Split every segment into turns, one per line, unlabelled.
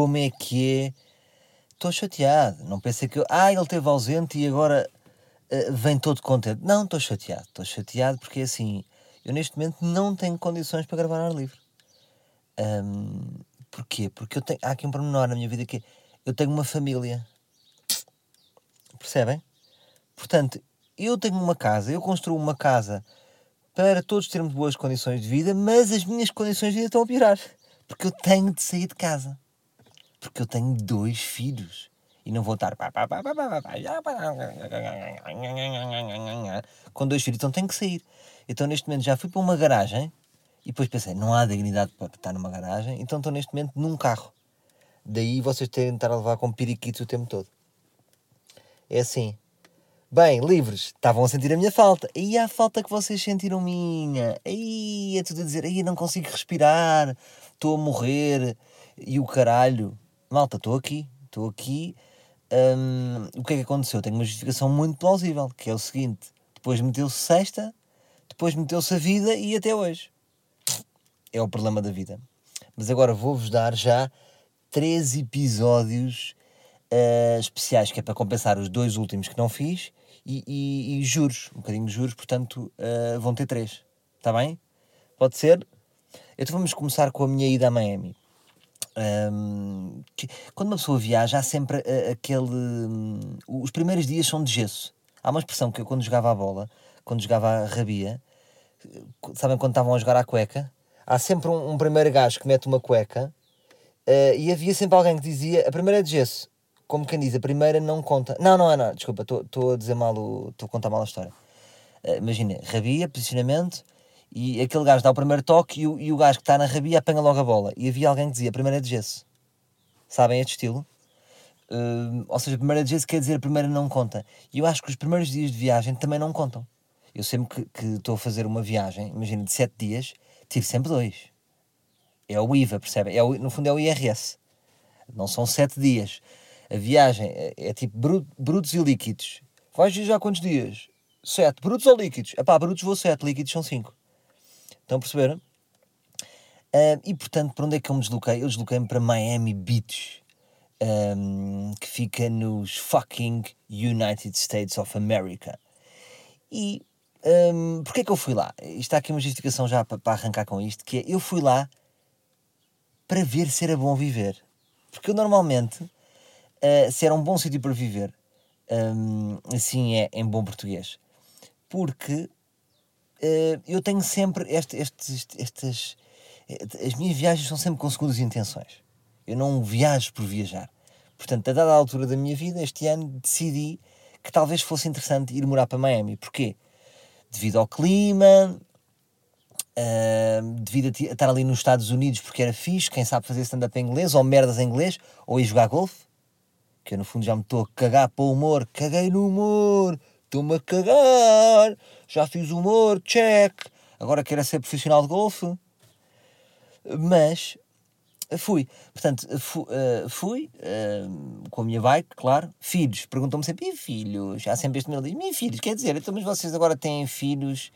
como é que é. Estou chateado. Não pensei que eu. Ah, ele esteve ausente e agora uh, vem todo contente. Não, estou chateado. Estou chateado porque assim, eu neste momento não tenho condições para gravar ar livre. Um, porquê? Porque eu tenho, há aqui um pormenor na minha vida que é, eu tenho uma família. Percebem? Portanto, eu tenho uma casa, eu construo uma casa para todos termos boas condições de vida, mas as minhas condições de vida estão a piorar. Porque eu tenho de sair de casa. Porque eu tenho dois filhos. E não vou estar com dois filhos, então tenho que sair. Então neste momento já fui para uma garagem e depois pensei, não há dignidade para estar numa garagem, então estou neste momento num carro. Daí vocês terem de estar a levar com periquitos o tempo todo. É assim. Bem, livres, estavam a sentir a minha falta. E a falta que vocês sentiram minha. Aí é tudo a dizer, aí não consigo respirar, estou a morrer. E o caralho. Malta, estou aqui, estou aqui. Hum, o que é que aconteceu? Tenho uma justificação muito plausível, que é o seguinte: depois meteu-se sexta, depois meteu-se a vida e até hoje. É o problema da vida. Mas agora vou-vos dar já três episódios uh, especiais, que é para compensar os dois últimos que não fiz e, e, e juros, um bocadinho de juros, portanto uh, vão ter três. Está bem? Pode ser? Então vamos começar com a minha ida a Miami. Um, que, quando uma pessoa viaja, há sempre uh, aquele. Um, os primeiros dias são de gesso. Há uma expressão que eu, quando jogava a bola, quando jogava a rabia, sabem quando estavam a jogar à cueca? Há sempre um, um primeiro gajo que mete uma cueca uh, e havia sempre alguém que dizia: a primeira é de gesso como quem diz, a primeira não conta. Não, não é nada, desculpa, estou a dizer mal, estou a contar mal a história. Uh, Imagina, rabia, posicionamento, e aquele gajo dá o primeiro toque e o, e o gajo que está na rabia apanha logo a bola. E havia alguém que dizia, a primeira é de gesso. Sabem este estilo? Uh, ou seja, a primeira de gesso quer dizer a primeira não conta. E eu acho que os primeiros dias de viagem também não contam. Eu sempre que estou a fazer uma viagem, imagina, de 7 dias, tive sempre dois. É o IVA, percebe? É o, no fundo é o IRS. Não são 7 dias a viagem é, é tipo brutos e líquidos. Vais viajar quantos dias? Sete. Brutos ou líquidos? Epá, brutos vou sete, líquidos são cinco. Estão a perceber? Uh, e portanto, para onde é que eu me desloquei? Eu desloquei-me para Miami Beach, um, que fica nos fucking United States of America. E um, porquê é que eu fui lá? Está aqui uma justificação já para, para arrancar com isto, que é, eu fui lá para ver se era bom viver. Porque eu normalmente uh, se era um bom sítio para viver. Um, assim é em bom português. Porque eu tenho sempre este, estas. As minhas viagens são sempre com segundas intenções. Eu não viajo por viajar. Portanto, a dada altura da minha vida, este ano, decidi que talvez fosse interessante ir morar para Miami. Porquê? Devido ao clima, uh, devido a estar ali nos Estados Unidos, porque era fixe, quem sabe fazer stand-up em inglês, ou merdas em inglês, ou ir jogar golfe que eu no fundo já me estou a cagar para o humor, caguei no humor, estou-me a cagar, já fiz humor, check, agora quero é ser profissional de golfe. Mas fui, portanto, fui, uh, fui uh, com a minha bike, claro. Filhos, perguntam-me sempre, e filhos? Há sempre este meu diz, e filhos, quer dizer, então, mas vocês agora têm filhos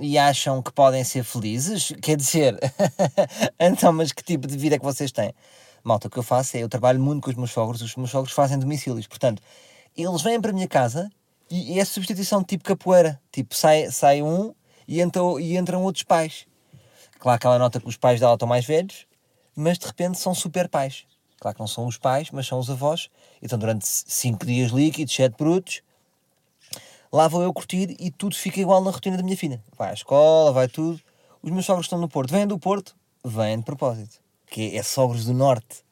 e acham que podem ser felizes? Quer dizer, então, mas que tipo de vida é que vocês têm? Malta, o que eu faço é, eu trabalho muito com os meus sogros, os meus sogros fazem domicílios, portanto, eles vêm para a minha casa e, é substituição tipo capoeira, tipo, sai, sai um e entram, e entram outros pais. Claro que ela nota que os pais dela estão mais velhos, mas de repente são super pais. Claro que não são os pais, mas são os avós. Então, durante 5 dias líquidos, 7 brutos, lá vou eu curtir e tudo fica igual na rotina da minha filha. Vai à escola, vai tudo. Os meus sogros estão no Porto. Vêm do Porto? Vêm de propósito que é Sogros do Norte.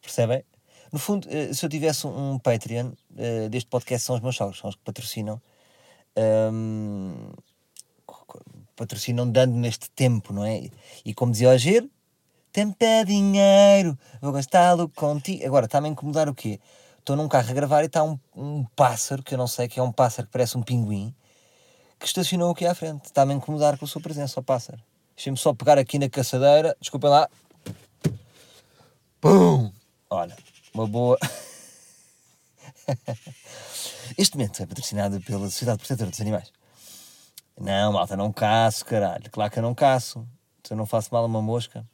Percebem? No fundo, eh, se eu tivesse um Patreon uh, deste podcast, são os meus sogros, são os que patrocinam. Um, patrocinam dando neste tempo, não é? E como dizia o Agir, tempo é dinheiro, vou gastá-lo contigo. Agora, está-me a incomodar o quê? Estou num carro a gravar e está um, um pássaro, que eu não sei, que é um pássaro que parece um pinguim, que estacionou aqui à frente. Está-me a incomodar com a sua presença, o pássaro. Deixem-me só pegar aqui na caçadeira, desculpem lá, Pum! Olha, uma boa. este momento é patrocinado pela Sociedade Protetora dos Animais. Não, malta, não caço, caralho. Claro que eu não caço. Se eu não faço mal a uma mosca.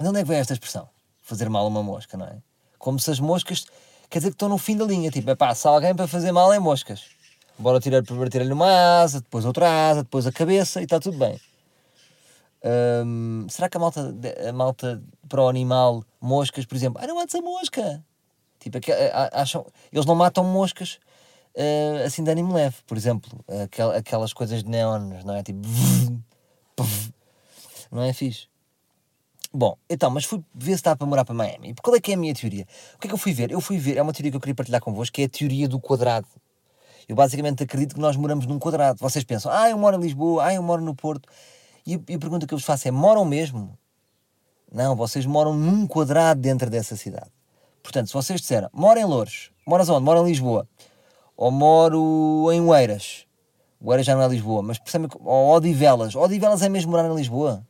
De onde é que vem esta expressão? Fazer mal a uma mosca, não é? Como se as moscas, quer dizer que estão no fim da linha. Tipo, é pá, se alguém para fazer mal é moscas. Bora tirar, primeiro tirar-lhe uma asa, depois outra asa, depois a cabeça e está tudo bem. Será que a malta, a malta para o animal, moscas, por exemplo, ah, não mates a mosca. Tipo, acham, eles não matam moscas uh, assim de ânimo leve. Por exemplo, aquel, aquelas coisas de neons, não é? Tipo, não é fixe. Bom, então, mas fui ver se estava para morar para Miami. Qual é que é a minha teoria? O que é que eu fui ver? Eu fui ver, é uma teoria que eu queria partilhar convosco, que é a teoria do quadrado. Eu basicamente acredito que nós moramos num quadrado. Vocês pensam, ah, eu moro em Lisboa, ah, eu moro no Porto. E e a pergunta que eu vos faço é: moram mesmo? Não, vocês moram num quadrado dentro dessa cidade. Portanto, se vocês disseram, moro em Louros, moras onde? Moro em Lisboa. Ou moro em Oeiras. Oeiras já não é Lisboa, mas percebem, ou Odivelas. Odivelas é mesmo morar em Lisboa?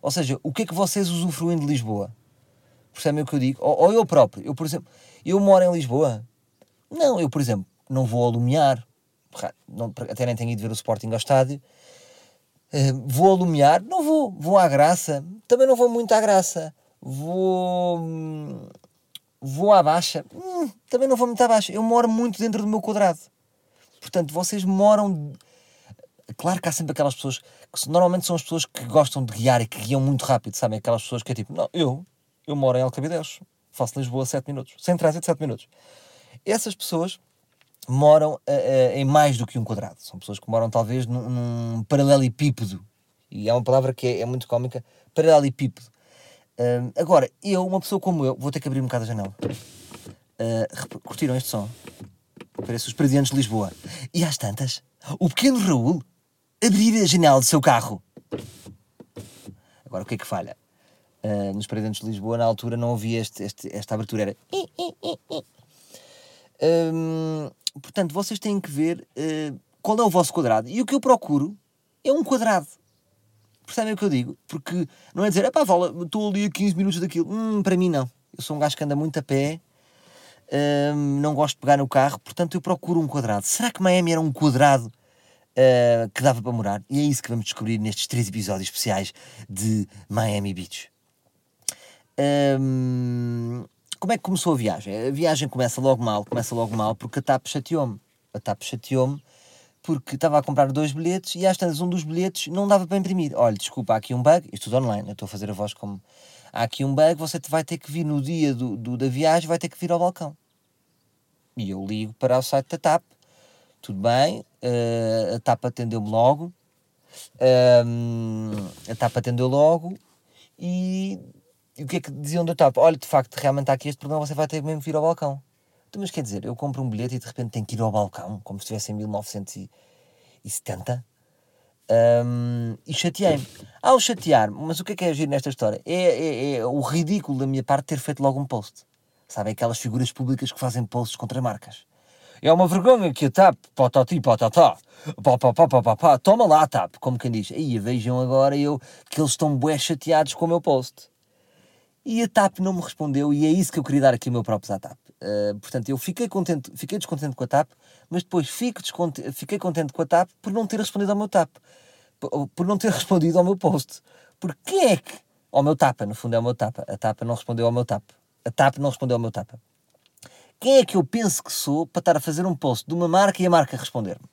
Ou seja, o que é que vocês usufruem de Lisboa? Percebem o que eu digo? Ou, ou eu próprio, eu por exemplo, eu moro em Lisboa? Não, eu por exemplo, não vou a Lumiar, não, até nem tenho ido ver o Sporting ao estádio. Uh, vou a Lumiar? Não vou. Vou à Graça? Também não vou muito à Graça. Vou. Vou à Baixa? Hum, também não vou muito à Baixa. Eu moro muito dentro do meu quadrado. Portanto, vocês moram. Claro que há sempre aquelas pessoas que normalmente são as pessoas que gostam de guiar e que guiam muito rápido, sabem? Aquelas pessoas que é tipo, não, eu, eu moro em Alcabidez, faço Lisboa 7 minutos, sem trânsito 7 minutos. Essas pessoas moram uh, uh, em mais do que um quadrado. São pessoas que moram talvez num, num paralelepípedo. E é uma palavra que é, é muito cómica, paralelepípedo. Uh, agora, eu, uma pessoa como eu, vou ter que abrir um bocado a janela. Uh, curtiram este som? Parece os presidentes de Lisboa. E às tantas, o pequeno Raul abrir a janela do seu carro. Agora, o que é que falha? Uh, nos presidentes de Lisboa, na altura, não havia este, este, esta abertura. Era... Portanto, vocês têm que ver uh, qual é o vosso quadrado. E o que eu procuro é um quadrado. Percebem o que eu digo? Porque não é dizer, é pá, estou ali a 15 minutos daquilo. Hum, para mim, não. Eu sou um gajo que anda muito a pé, não gosto de pegar no carro, portanto eu procuro um quadrado. Será que Miami era um quadrado uh, que dava para morar? E é isso que vamos descobrir nestes três episódios especiais de Miami Beach. Um, como é que começou a viagem? A viagem começa logo mal, começa logo mal porque a TAP chateou-me. A TAP chateou-me porque estava a comprar dois bilhetes e às tantas um dos bilhetes não dava para imprimir. Olha, desculpa, há aqui um bug, isto tudo online, eu estou a fazer a voz como... Há aqui um bug, você vai ter que vir no dia do, do da viagem, vai ter que vir ao balcão. E eu ligo para o site da TAP, tudo bem, uh, a TAP atendeu-me logo, uh, a TAP atendeu logo e e o que é que diziam da TAP? Olha, de facto, realmente há aqui este problema, você vai ter mesmo que ir ao balcão. Então, mas quer dizer, eu compro um bilhete e de repente tenho que ir ao balcão, como se estivesse em 1970. Um, e chateei-me. Ao chatear-me, mas o que é que é agir nesta história? É, é, é, o ridículo da minha parte ter feito logo um post. Sabe, aquelas figuras públicas que fazem posts contra marcas. É uma vergonha que a TAP, patati, patatá, pá, pá, pá, pá, pá, pá, toma lá TAP, como quem diz. Aí vejam agora eu que eles estão bué chateados com o meu post. E a TAP não me respondeu, e é isso que eu queria dar aqui o meu próprio à TAP. Uh, portanto, eu fiquei, contente, fiquei descontente com a TAP, mas depois fico fiquei contente com a TAP por não ter respondido ao meu TAP. Por, por não ter respondido ao meu post. Porque quem é que. Ao meu tapa, no fundo é o meu tapa. A TAP não respondeu ao meu TAP. A TAP não respondeu ao meu tapa. Quem é que eu penso que sou para estar a fazer um post de uma marca e a marca responder-me?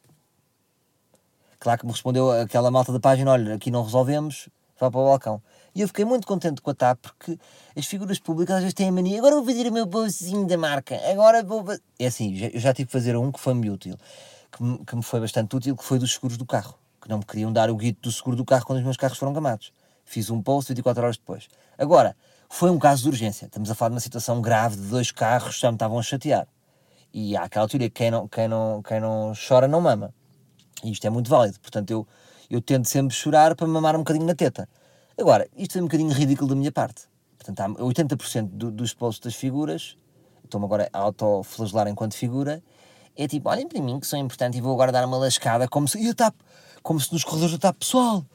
Claro que me respondeu aquela malta da página: olha, aqui não resolvemos, vá para o balcão. E eu fiquei muito contente com a TAP porque as figuras públicas às vezes têm a mania, agora vou fazer o meu postzinho da marca, agora vou. É assim, eu já tive que fazer um que foi muito útil, que me, que me foi bastante útil, que foi dos seguros do carro, que não me queriam dar o guito do seguro do carro quando os meus carros foram gamados. Fiz um post 24 horas depois. Agora, foi um caso de urgência. Estamos a falar de uma situação grave de dois carros já me estavam a chatear. E há aquela teoria que quem não, quem não, quem não chora não mama. E isto é muito válido. Portanto, eu, eu tento sempre chorar para mamar um bocadinho na teta. Agora, isto é um bocadinho ridículo da minha parte. Portanto, há 80% do, dos posts das figuras, estou-me agora a autoflagelar enquanto figura, é tipo, olhem para mim que sou importante e vou agora dar uma lascada como se, e TAP, como se nos corredores da TAP, pessoal,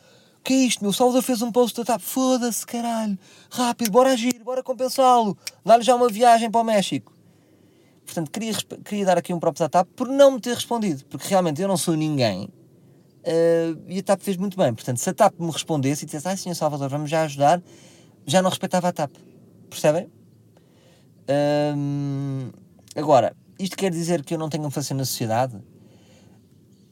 que é isto, meu Salvador fez um post da TAP, foda-se, caralho, rápido, bora agir, bora compensá-lo, dá-lhe já uma viagem para o México. Portanto, queria, queria dar aqui um próprio da TAP por não me ter respondido, porque realmente eu não sou ninguém Uh, e a TAP fez muito bem. Portanto, se a TAP me respondesse e dissesse, ai senhor Salvador, vamos já ajudar, já não respeitava a TAP. Percebem? Hum, agora, isto quer dizer que eu não tenho influência na sociedade?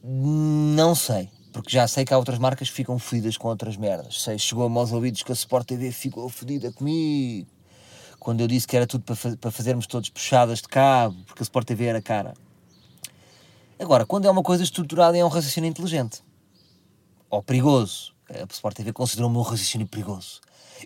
Não sei. Porque já sei que há outras marcas que ficam fodidas com outras merdas. Sei, chegou-me aos ouvidos que a Sport TV ficou fodida comigo. Quando eu disse que era tudo para, para fazermos todos puxadas de cabo, porque a Sport TV era cara. Agora, quando é uma coisa estruturada é um raciocínio inteligente. Ou perigoso. A Sport TV considerou-me um raciocínio perigoso.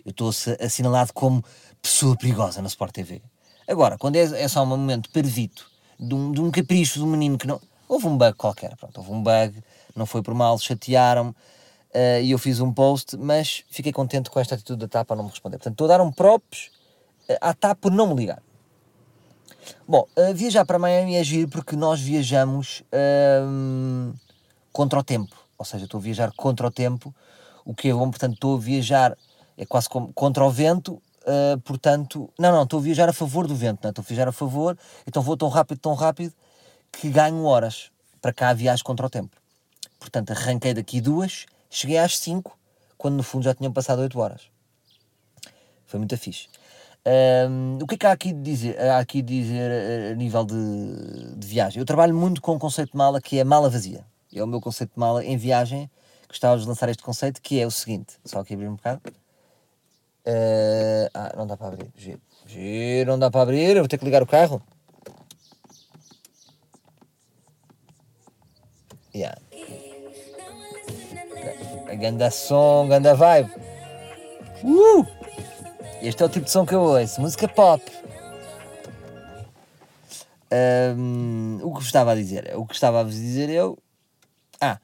Eu estou assinalado como pessoa perigosa na Sport TV. Agora, quando é, é só um momento pervito, de um, de um capricho de um menino que não. Houve um bug qualquer, pronto, houve um bug, não foi por mal, chatearam-me uh, e eu fiz um post, mas fiquei contente com esta atitude da TAP a não me responder. Portanto, estou a dar um props uh, à TAP por não me ligar. Bom, uh, viajar para Miami é giro porque nós viajamos uh, contra o tempo, ou seja, estou a viajar contra o tempo, o que é bom, portanto, estou a viajar é quase como contra o vento, uh, portanto, não, não, estou a viajar a favor do vento, não, é? estou a viajar a favor, então vou tão rápido, tão rápido, que ganho horas para cá viagem contra o tempo. Portanto, arranquei daqui duas, cheguei às cinco, quando no fundo já tinham passado oito horas. Foi muito fixe. Um, o que é que há aqui de dizer, há aqui de dizer eh, a nível de, de, viagem? Eu trabalho muito com um conceito de mala que é mala vazia. É o meu conceito de mala em viagem. Gostava de lançar este conceito que é o seguinte: só aqui abrir um bocado. Uh, ah, não dá para abrir. Giro. Giro, não dá para abrir. Eu vou ter que ligar o carro. Yeah. Ganda som, ganda vibe. Uh! Este é o tipo de som que eu ouço. Música pop. Um, o que estava a dizer? O que estava a dizer eu. Ah,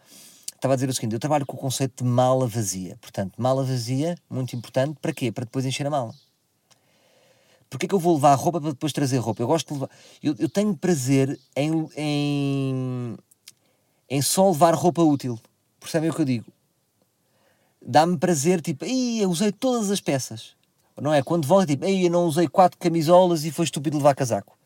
estava a dizer o seguinte: eu trabalho com o conceito de mala vazia. Portanto, mala vazia, muito importante, para quê? Para depois encher a mala. Porquê que eu vou levar roupa para depois trazer roupa? Eu gosto de levar. Eu, eu tenho prazer em, em, em só levar roupa útil. Percebem o que eu digo? Dá-me prazer, tipo, Ih, eu usei todas as peças. Não é? Quando volta, tipo, Ei, eu não usei quatro camisolas e foi estúpido levar casaco.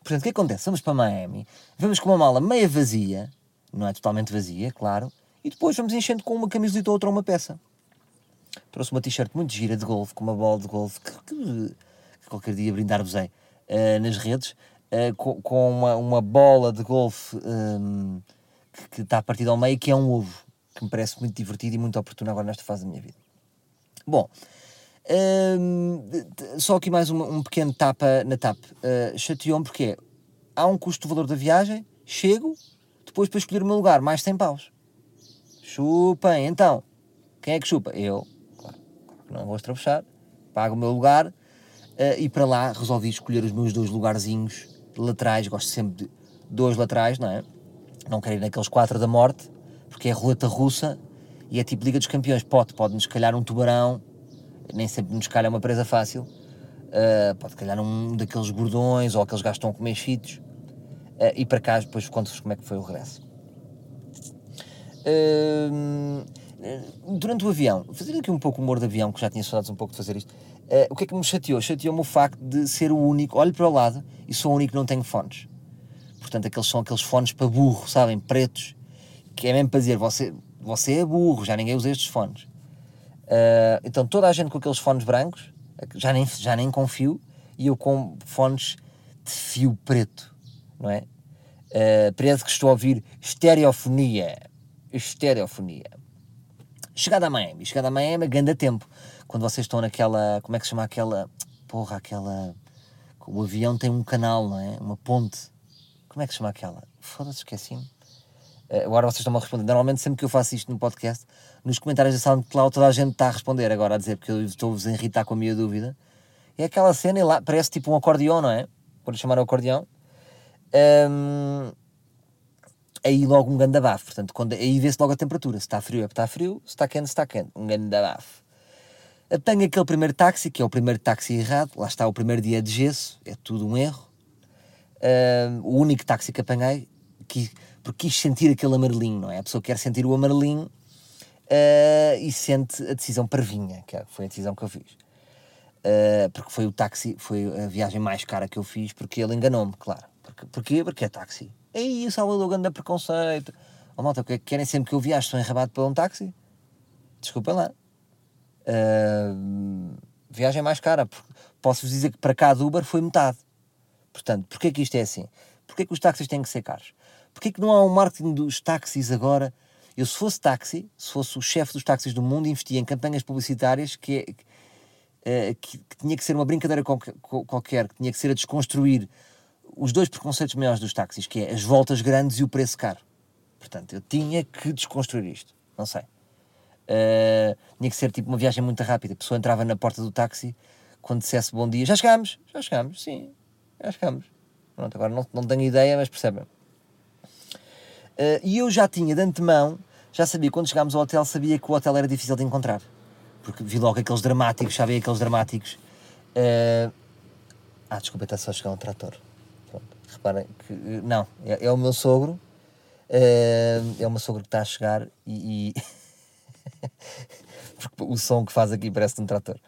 Portanto, o que acontece? Vamos para Miami, vamos com uma mala meia vazia, não é totalmente vazia, claro, e depois vamos enchendo com uma camisolita ou outra uma peça. Trouxe uma t-shirt muito gira de golfe, com uma bola de golfe que, que, que qualquer dia brindar-vos-ei uh, nas redes, uh, com, com uma, uma, bola de golfe um, que, que está partida ao meio, que é um ovo, que me parece muito divertido e muito oportuno agora nesta fase da minha vida. Bom, um, só aqui mais um pequeno tapa na TAP. Uh, Chateou-me porque há um custo de valor da viagem, chego, depois para escolher o meu lugar, mais 100 paus. Chupem, então. Quem é que chupa? Eu. Claro, não vou estrabuchar. Pago o meu lugar uh, e para lá resolvi escolher os meus dois lugarzinhos laterais. Gosto sempre de dois laterais, não é? Não quero ir naqueles quatro da morte, porque é roleta russa e é tipo Liga dos Campeões. Pode, pode-nos calhar um tubarão, nem sempre nos calha uma presa fácil. Uh, pode calhar um daqueles gordões ou aqueles gajos que estão cheetos. Uh, e para cá, depois conto-vos como é que foi o regresso. Uh, durante o avião, fazer aqui um pouco o humor de avião, que já tinha saudades um pouco de fazer isto. o que é que me chateou? Chateou-me o facto de ser o único, olho para o lado e sou o único que não tenho fones. Portanto, aqueles são aqueles fones para burro, sabem? Pretos, que é mesmo para dizer, você, você é burro, já ninguém usa estes fones. Uh, então toda a gente com aqueles fones brancos, já nem, já nem confio, e eu com fones de fio preto, não é? Uh, parece que estou a ouvir estereofonia. Estereofonia. Chegada a Miami, chegada a Miami, ganda tempo. Quando vocês estão naquela, como é que se chama aquela, porra, aquela, o avião tem um canal, não é? Uma ponte como é que se chama aquela? Foda-se, esqueci-me. Uh, agora vocês estão-me a responder. Normalmente, sempre que eu faço isto no podcast, nos comentários da SoundCloud, toda a gente está a responder agora a dizer, porque eu estou-vos a irritar com a minha dúvida. É aquela cena, lá parece tipo um acordeão, não é? Pode chamar o acordeão. Um, aí logo um ganda bafo. Portanto, quando, aí vê-se logo a temperatura. Se está frio é porque está frio, se está quente, se está quente. Um ganda bafo. Tenho aquele primeiro táxi, que é o primeiro táxi errado. Lá está o primeiro dia de gesso, é tudo um erro. Uh, o único táxi que apanhei, que, porque quis sentir aquele amarelinho, não é? A pessoa quer sentir o amarelinho uh, e sente a decisão parvinha, que foi a decisão que eu fiz. Uh, porque foi o táxi, foi a viagem mais cara que eu fiz, porque ele enganou-me, claro. Porque, porquê? Porque é táxi. Ei, Salvador, grande preconceito. Oh, malta, querem sempre que eu viaje, sou enrabado para um táxi? Desculpa lá. Uh, viagem mais cara. Posso-vos dizer que para cá do Uber foi metade. Portanto, porquê que isto é assim? Porquê que os táxis têm que ser caros? Porquê que não há um marketing dos táxis agora? Eu, se fosse táxi, se fosse o chefe dos táxis do mundo, investia em campanhas publicitárias que, que, eh, que, que tinha que ser uma brincadeira qualquer, que tinha que ser a desconstruir os dois preconceitos maiores dos táxis, que é as voltas grandes e o preço caro. Portanto, eu tinha que desconstruir isto. Não sei. Uh, tinha que ser tipo uma viagem muito rápida. A pessoa entrava na porta do táxi quando dissesse bom dia. Já chegámos, já chegámos, sim, já chegámos. Pronto, agora não, não tenho ideia, mas percebem. Uh, e eu já tinha de antemão, já sabia, quando chegámos ao hotel, sabia que o hotel era difícil de encontrar. Porque vi logo aqueles dramáticos, sabem aqueles dramáticos. Uh, ah, desculpa, está só a chegar um trator. Pronto, reparem que. Não, é, é o meu sogro. Uh, é o meu sogro que está a chegar e. porque o som que faz aqui parece de um trator.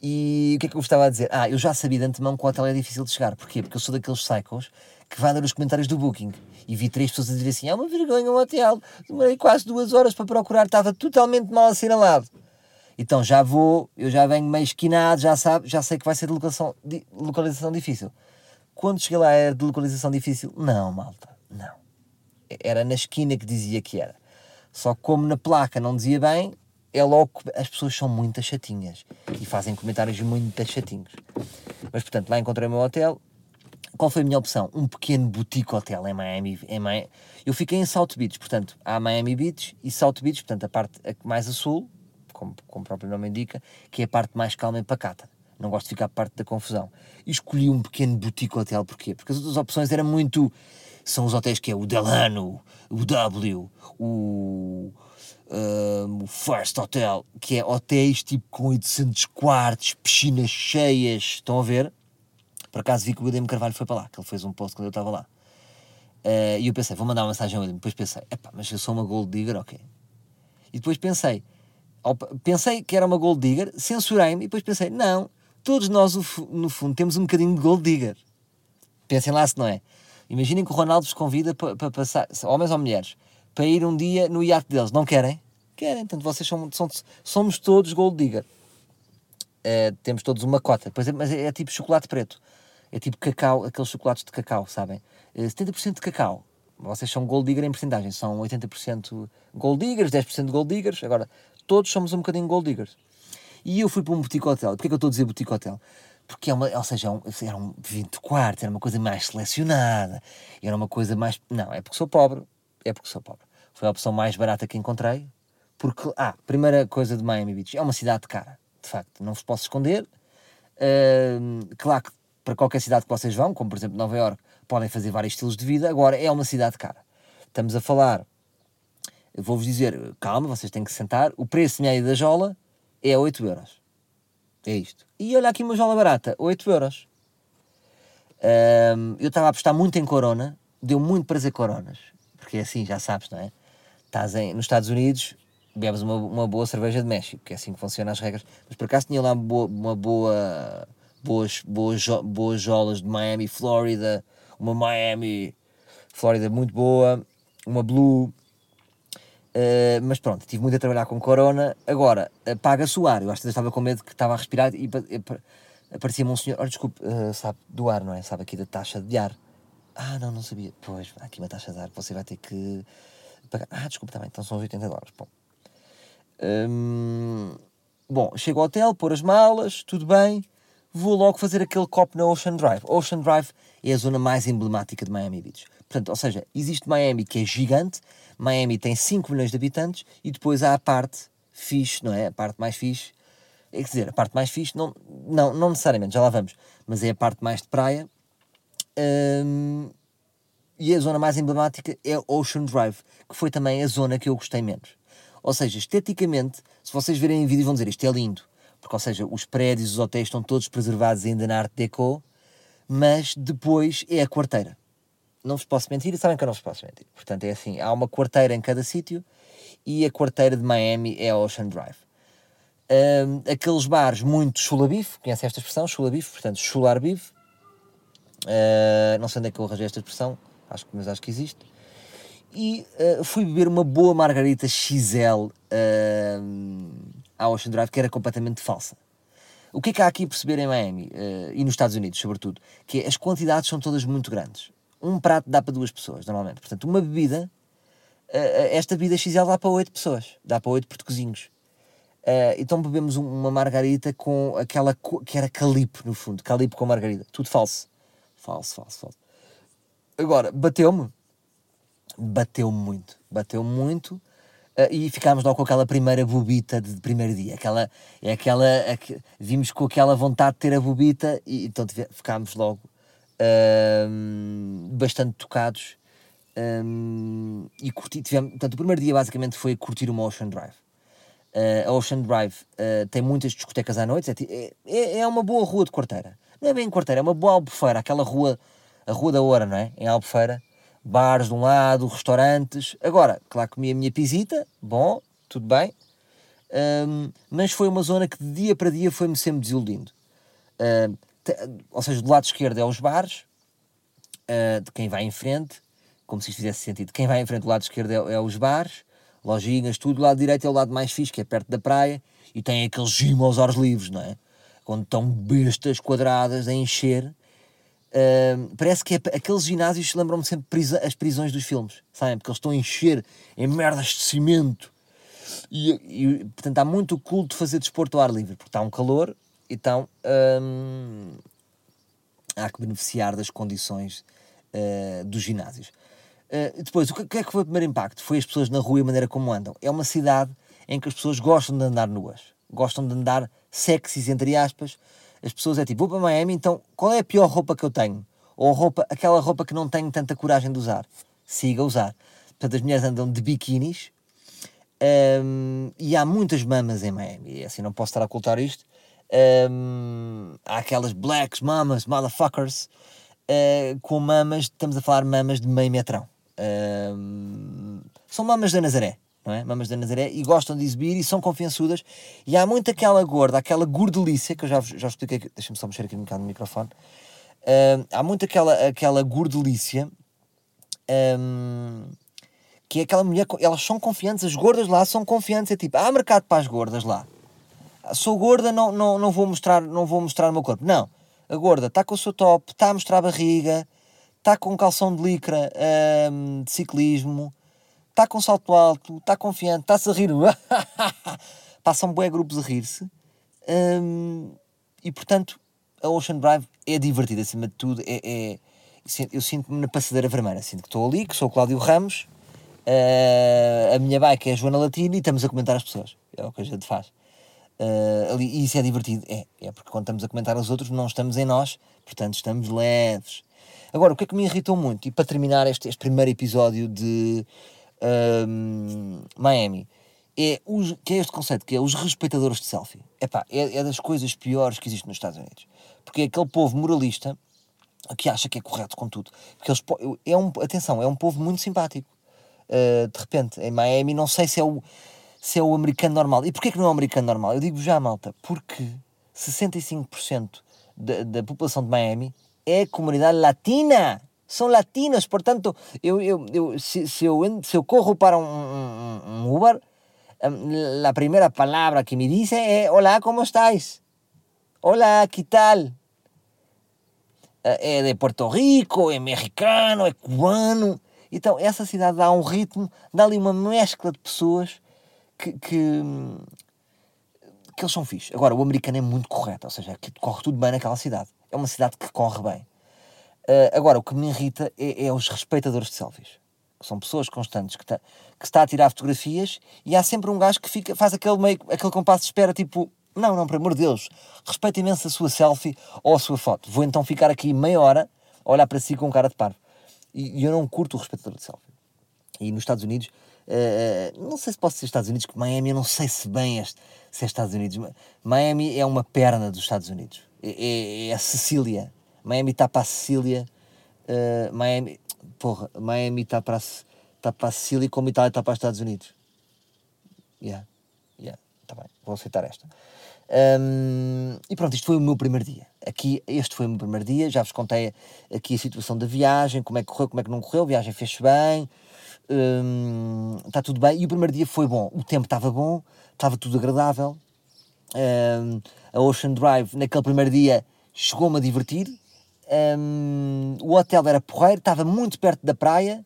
E o que é que eu estava a dizer? Ah, eu já sabia de antemão que o hotel é difícil de chegar. Porquê? Porque eu sou daqueles cycles que vai ler os comentários do Booking e vi três pessoas a dizer assim: é uma vergonha um hotel, demorei quase duas horas para procurar, estava totalmente mal assinalado. Então já vou, eu já venho meio esquinado, já, sabe, já sei que vai ser de localização, de localização difícil. Quando cheguei lá era de localização difícil? Não, malta, não. Era na esquina que dizia que era. Só que como na placa não dizia bem, é logo as pessoas são muito chatinhas e fazem comentários muito chatinhos. Mas portanto, lá encontrei o meu hotel. Qual foi a minha opção? Um pequeno boutique hotel em Miami. Em Miami. Eu fiquei em South Beach, portanto, há Miami Beach e South Beach, portanto, a parte mais a sul, como, como o próprio nome indica, que é a parte mais calma e pacata. Não gosto de ficar parte da confusão. E escolhi um pequeno boutique hotel, porquê? Porque as outras opções eram muito. São os hotéis que é o Delano, o W, o um, o First Hotel, que é hotéis tipo com 800 quartos, piscinas cheias, estão a ver? Por acaso vi que o William Carvalho foi para lá, que ele fez um post quando eu estava lá. Uh, e eu pensei, vou mandar uma mensagem ao William. Depois pensei, epá, mas eu sou uma gold digger, ok. E depois pensei, pensei que era uma gold digger, censurei-me e depois pensei, não, todos nós no fundo temos um bocadinho de gold digger. Pensem lá se não é. Imaginem que o Ronaldo vos convida para, para passar, homens ou mulheres, para ir um dia no iate deles. Não querem? Querem. Portanto, vocês são, são somos todos gold digger. Uh, temos todos uma cota. Pois é, mas é, é, tipo chocolate preto. É tipo cacau, aqueles chocolates de cacau, sabem? Uh, eh, 70% de cacau. Vocês são gold digger em porcentagem. São 80% gold diggers, 10% gold diggers. Agora, todos somos um bocadinho gold diggers. E eu fui para um boutique hotel. Porquê que eu estou a dizer boutique hotel? Porque é uma, ou seja, é era um 20 quartos, era uma coisa mais selecionada, era uma coisa mais. Não, é porque sou pobre, é porque sou pobre. Foi a opção mais barata que encontrei. Porque, ah, primeira coisa de Miami Beach, é uma cidade cara, de facto, não vos posso esconder. Uh, claro que para qualquer cidade que vocês vão, como por exemplo Nova York, podem fazer vários estilos de vida, agora é uma cidade cara. Estamos a falar, vou-vos dizer, calma, vocês têm que sentar, o preço médio da jola é 8 euros. É isto. E olha aqui uma jola barata, 8 euros. Um, eu estava a apostar muito em Corona, deu muito prazer Coronas, porque é assim, já sabes, não é? Estás em, nos Estados Unidos, bebes uma, uma boa cerveja de México, que é assim que funcionam as regras. Mas por acaso tinha lá uma boa, uma boa boas, boas, boas jolas de Miami, Flórida, uma Miami, Flórida muito boa, uma Blue. Uh, mas pronto, tive muito a trabalhar com Corona. Agora, uh, paga-se o ar. Eu acho que estava com medo que estava a respirar e aparecia-me um senhor. Olha, desculpe, uh, sabe do ar, não é? Sabe aqui da taxa de ar. Ah, não, não sabia. Pois, há aqui uma taxa de ar que você vai ter que pagar. Ah, desculpa, também, tá então são 80 dólares. Bom. Hum, bom, chego ao hotel, pôr as malas, tudo bem. Vou logo fazer aquele copo na Ocean Drive. Ocean Drive é a zona mais emblemática de Miami Beach. Portanto, ou seja, existe Miami que é gigante, Miami tem 5 milhões de habitantes e depois há a parte fixe, não é? A parte mais fixe. É dizer, a parte mais fixe, não, não, não necessariamente, já lá vamos, mas é a parte mais de praia, um, e a zona mais emblemática é Ocean Drive, que foi também a zona que eu gostei menos. Ou seja, esteticamente, se vocês verem em vídeo vão dizer isto é lindo, porque, ou seja, os prédios, os hotéis estão todos preservados ainda na arte deco, mas depois é a quarteira. Não vos posso mentir sabem que eu não vos posso mentir. Portanto, é assim: há uma quarteira em cada sítio e a quarteira de Miami é Ocean Drive. Um, aqueles bares muito chula-bife, conhece esta expressão? Chula-bife, portanto, chular-bife, Uh, não sei onde é que eu arranjei esta expressão, acho, mas acho que existe. E uh, fui beber uma boa margarita XL uh, à Ocean Drive, que era completamente falsa. O que é que há aqui a perceber em Miami uh, e nos Estados Unidos, sobretudo? Que é, as quantidades são todas muito grandes. Um prato dá para duas pessoas, normalmente. Portanto, uma bebida, uh, esta bebida XL dá para oito pessoas, dá para oito portuguesinhos. Uh, então bebemos uma margarita com aquela que era calipo, no fundo, calipo com margarida. Tudo falso. Falso, falso, falso. Agora, bateu-me. Bateu-me muito. Bateu-me muito. Uh, e ficámos logo com aquela primeira bobita de primeiro dia. Aquela, é aquela, aqu... vimos com aquela vontade de ter a bobita e então ficámos logo bastante tocados. Um, e curti, tivemos, portanto, o primeiro dia basicamente foi curtir uma Ocean Drive. Uh, a Ocean Drive uh, tem muitas discotecas à noite, é, é, é, uma boa rua de quarteira. Não é bem quarteira, é uma boa albufeira, aquela rua, a Rua da Hora, não é? Em Albufeira, bares de um lado, restaurantes. Agora, claro, comi a minha pisita, bom, tudo bem, um, mas foi uma zona que de dia para dia foi-me sempre desiludindo. Uh, te, ou seja, do lado esquerdo é os bares, uh, de quem vai em frente, como se isto fizesse sentido, quem vai em frente do lado esquerdo é, é os bares, lojinhas, tudo, do lado direito é o lado mais fixe, que é perto da praia, e tem aqueles gym aos ares livres, não é? Onde estão bestas quadradas a encher Parece que é, aqueles ginásios lembram-me sempre prisa, as prisões dos filmes, sabem? Porque eles estão a encher em merdas de cimento e, e portanto há muito culto de fazer desporto ao ar livre, porque está um calor, então um, há que beneficiar das condições uh, dos ginásios. Uh, depois, o que, que é que foi o primeiro impacto? Foi as pessoas na rua e a maneira como andam. É uma cidade em que as pessoas gostam de andar nuas, gostam de andar sexys, entre aspas, as pessoas é tipo, vou para Miami, então qual é a pior roupa que eu tenho? Ou roupa, aquela roupa que não tenho tanta coragem de usar. Siga usar. Portanto, as mulheres andam de biquínis um, e há muitas mamas em Miami. Assim, não posso estar a ocultar isto. Um, há aquelas blacks, mamas, motherfuckers, uh, com mamas, estamos a falar mamas de meio metrão. Um, são mamas da Nazaré não é? Mamas da Nazaré, e gostam de exibir e são confiançudas. E há muito aquela gorda, aquela gordelícia, que eu já, já expliquei, deixa-me só mexer aqui um bocado no microfone. Uh, há muito aquela, aquela gordelícia, um, que é aquela mulher, elas são confiantes, as gordas lá são confiantes, é tipo, há mercado para as gordas lá. Sou gorda, não, não, não, vou, mostrar, não vou mostrar o meu corpo. Não, a gorda está com o seu top, está a mostrar a barriga, está com um calção de licra um, de ciclismo, está com salto alto, está confiante, está-se a rir. Passam bué grupos a rir-se. Um, e portanto, a Ocean Drive é divertida acima de tudo. É, é eu sinto-me na passadeira vermelha. Sinto que estou ali, que sou o Cláudio Ramos, uh, a minha bike é a Joana Latino e estamos a comentar as pessoas. É o que a gente faz. Uh, ali, e isso é divertido. É, é porque quando estamos a comentar os outros, não estamos em nós, portanto, estamos leves. Agora, o que é que me irritou muito, e para terminar este, este primeiro episódio de um, Miami, é os, que é este conceito, que é os respeitadores de selfie. Epá, é, é das coisas piores que existem nos Estados Unidos. Porque é aquele povo moralista que acha que é correto com tudo. Porque eles, é um, atenção, é um povo muito simpático. Uh, de repente, em Miami, não sei se é o, se é o americano normal. E porquê que não é o americano normal? Eu digo já, malta, porque 65% da, da população de Miami é comunidade latina são latinos, portanto, eu, eu, eu, se, se, eu, se eu corro para um, um, um Uber, a primeira palavra que me dizem é Olá, como estás? Olá, que tal? É de Porto Rico, é mexicano, é cubano. Então, essa cidade dá um ritmo, dá ali uma mescla de pessoas que, que, que eles são fixos. Agora, o americano é muito correto, ou seja, que corre tudo bem naquela cidade. É uma cidade que corre bem. Uh, agora, o que me irrita é, é, os respeitadores de selfies. Que são pessoas constantes que, tá, que está a tirar fotografias e há sempre um gajo que fica, faz aquele, meio, aquele compasso de espera, tipo, não, não, por amor de Deus, respeita imenso a sua selfie ou a sua foto. Vou então ficar aqui meia hora a olhar para si com cara de parvo. E, e eu não curto o respeitador de selfie. E nos Estados Unidos, uh, não sei se posso dizer Estados Unidos, que Miami, eu não sei se bem é, se é Estados Unidos. Miami é uma perna dos Estados Unidos. É, é, é a Sicília Miami está para a Sicília. Uh, Miami, porra, Miami está para, está para a Sicília como Itália está para os Estados Unidos. Yeah, yeah, está bem, vou aceitar esta. Um, e pronto, isto foi o meu primeiro dia. Aqui, este foi o meu primeiro dia. Já vos contei aqui a situação da viagem, como é que correu, como é que não correu. A viagem fez-se bem, um, está tudo bem. E o primeiro dia foi bom. O tempo estava bom, estava tudo agradável. Um, a Ocean Drive, naquele primeiro dia, chegou-me a divertir. Um, o hotel era porreiro, estava muito perto da praia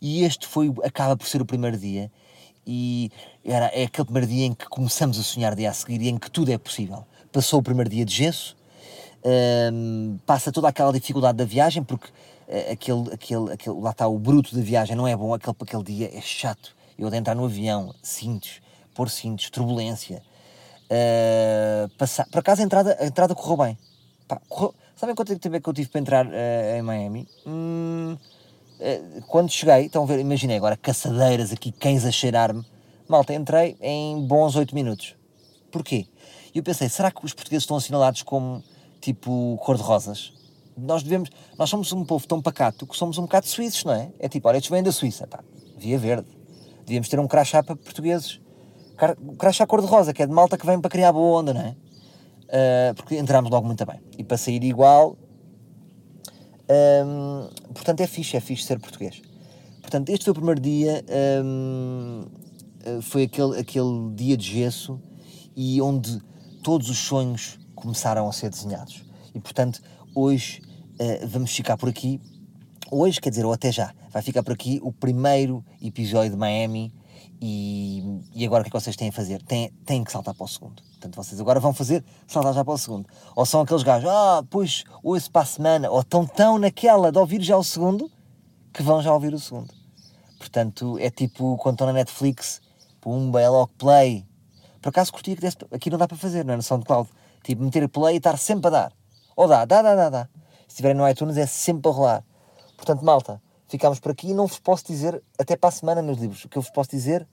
e este foi, acaba por ser o primeiro dia. E era, é aquele primeiro dia em que começamos a sonhar dia a seguir e em que tudo é possível. Passou o primeiro dia de gesso, um, passa toda aquela dificuldade da viagem, porque uh, aquele, aquele, aquele, lá está o bruto da viagem, não é bom, aquele, aquele dia é chato. Eu de entrar no avião, cintos, pôr cintos, turbulência. Uh, passar, por acaso a entrada, a entrada correu bem. Pá, correu, sabem quanto tempo é que eu tive para entrar uh, em Miami? Hum, uh, quando cheguei, estão a ver, imaginei agora caçadeiras aqui, cães a cheirar-me. Malta, entrei em bons 8 minutos. Porquê? E eu pensei, será que os portugueses estão assinalados como tipo cor-de-rosas? Nós devemos, nós somos um povo tão pacato que somos um bocado suíços, não é? É tipo, olha, estes vêm da Suíça, pá, via verde. Devíamos ter um crachá para portugueses. Crachá cor-de-rosa, que é de malta que vem para criar boa onda, não é? Uh, porque entramos logo muito bem. E para sair igual. Um, portanto, é fixe, é fixe ser português. Portanto, este foi o primeiro dia. Um, ah, foi aquele, aquele dia de gesso e onde todos os sonhos começaram a ser desenhados. E portanto, hoje uh, vamos ficar por aqui. Hoje, quer dizer, ou até já, vai ficar por aqui o primeiro episódio de Miami. E, e agora o que é que vocês têm a fazer? Têm, têm que saltar para o segundo. Portanto, vocês agora vão fazer saltar já para o segundo. Ou são aqueles gajos, ah, pois, ouço para a semana, ou estão tão naquela de ouvir já o segundo, que vão já ouvir o segundo. Portanto, é tipo quando estão na Netflix, pumba, é logo play. Por acaso curtia que desse, aqui não dá para fazer, não é? No SoundCloud. Tipo, meter play e estar sempre a dar. Ou dá, dá, dá, dá, dá. Se estiverem no iTunes é sempre a rolar. Portanto, malta, ficamos por aqui e não vos posso dizer até para a semana, meus livros. O que eu vos posso dizer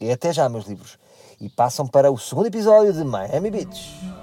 é até já, meus livros. E passam para o segundo episódio de Miami Beach.